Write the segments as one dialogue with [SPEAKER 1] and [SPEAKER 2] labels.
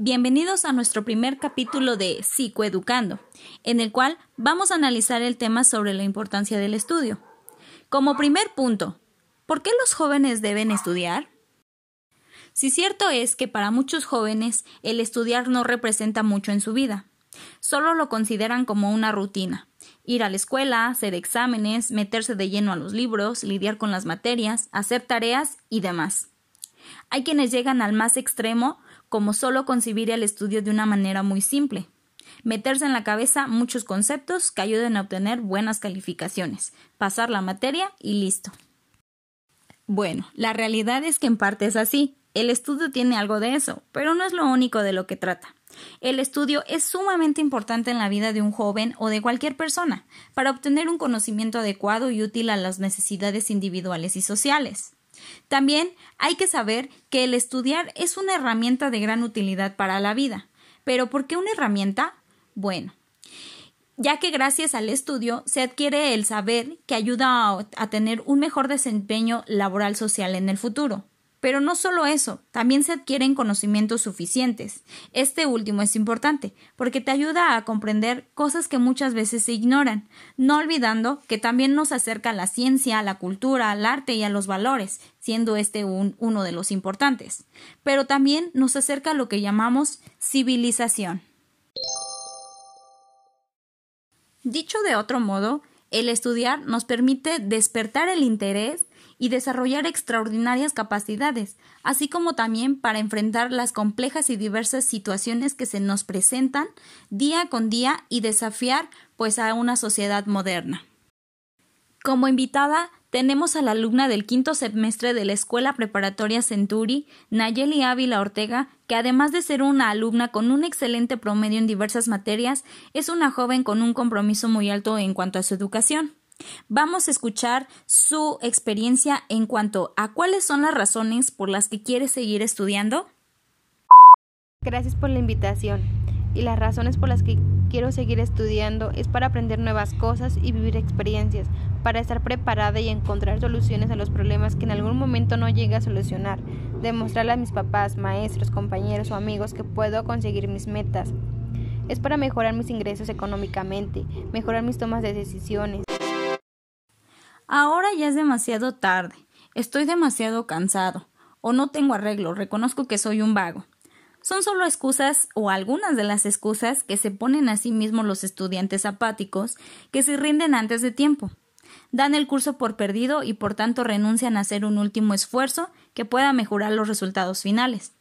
[SPEAKER 1] Bienvenidos a nuestro primer capítulo de Psicoeducando, en el cual vamos a analizar el tema sobre la importancia del estudio. Como primer punto, ¿por qué los jóvenes deben estudiar? Si cierto es que para muchos jóvenes el estudiar no representa mucho en su vida, solo lo consideran como una rutina, ir a la escuela, hacer exámenes, meterse de lleno a los libros, lidiar con las materias, hacer tareas y demás. Hay quienes llegan al más extremo como solo concebir el estudio de una manera muy simple. Meterse en la cabeza muchos conceptos que ayuden a obtener buenas calificaciones, pasar la materia y listo. Bueno, la realidad es que en parte es así. El estudio tiene algo de eso, pero no es lo único de lo que trata. El estudio es sumamente importante en la vida de un joven o de cualquier persona para obtener un conocimiento adecuado y útil a las necesidades individuales y sociales. También hay que saber que el estudiar es una herramienta de gran utilidad para la vida. ¿Pero por qué una herramienta? Bueno, ya que gracias al estudio se adquiere el saber que ayuda a, tener un mejor desempeño laboral social en el futuro. Pero no solo eso, también se adquieren conocimientos suficientes. Este último es importante, porque te ayuda a comprender cosas que muchas veces se ignoran, no olvidando que también nos acerca a la ciencia, a la cultura, al arte y a los valores, siendo este uno de los importantes. Pero también nos acerca a lo que llamamos civilización. Dicho de otro modo, el estudiar nos permite despertar el interés y desarrollar extraordinarias capacidades, así como también para enfrentar las complejas y diversas situaciones que se nos presentan día con día y desafiar pues a una sociedad moderna. Como invitada tenemos a la alumna del quinto semestre de la Escuela Preparatoria Centuri, Nayeli Ávila Ortega, que además de ser una alumna con un excelente promedio en diversas materias, es una joven con un compromiso muy alto en cuanto a su educación. Vamos a escuchar su experiencia en cuanto a cuáles son las razones por las que quiere seguir estudiando.
[SPEAKER 2] Gracias por la invitación. Y las razones por las que quiero seguir estudiando es para aprender nuevas cosas y vivir experiencias, para estar preparada y encontrar soluciones a los problemas que en algún momento no llegue a solucionar, demostrarle a mis papás, maestros, compañeros o amigos que puedo conseguir mis metas. Es para mejorar mis ingresos económicamente, mejorar mis tomas de decisiones.
[SPEAKER 1] Ya es demasiado tarde, estoy demasiado cansado, o no tengo arreglo, reconozco que soy un vago. Son solo excusas o algunas de las excusas que se ponen a sí mismos los estudiantes apáticos que se rinden antes de tiempo. Dan el curso por perdido y por tanto renuncian a hacer un último esfuerzo que pueda mejorar los resultados finales.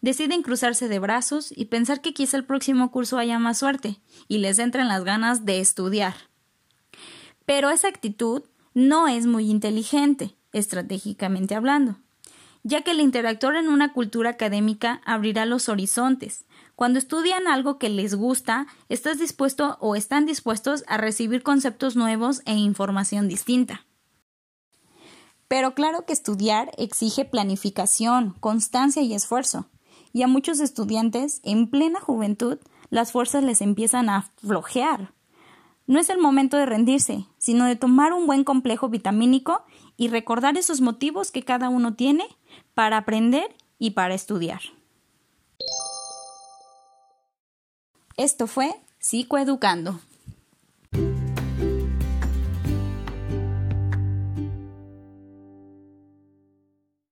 [SPEAKER 1] Deciden cruzarse de brazos y pensar que quizá el próximo curso haya más suerte y les entren las ganas de estudiar. Pero esa actitud no es muy inteligente, estratégicamente hablando, ya que el interactuar en una cultura académica abrirá los horizontes. Cuando estudian algo que les gusta, estás dispuesto o están dispuestos a recibir conceptos nuevos e información distinta. Pero claro que estudiar exige planificación, constancia y esfuerzo. Y a muchos estudiantes, en plena juventud, las fuerzas les empiezan a flojear. No es el momento de rendirse, sino de tomar un buen complejo vitamínico y recordar esos motivos que cada uno tiene para aprender y para estudiar. Esto fue Psicoeducando.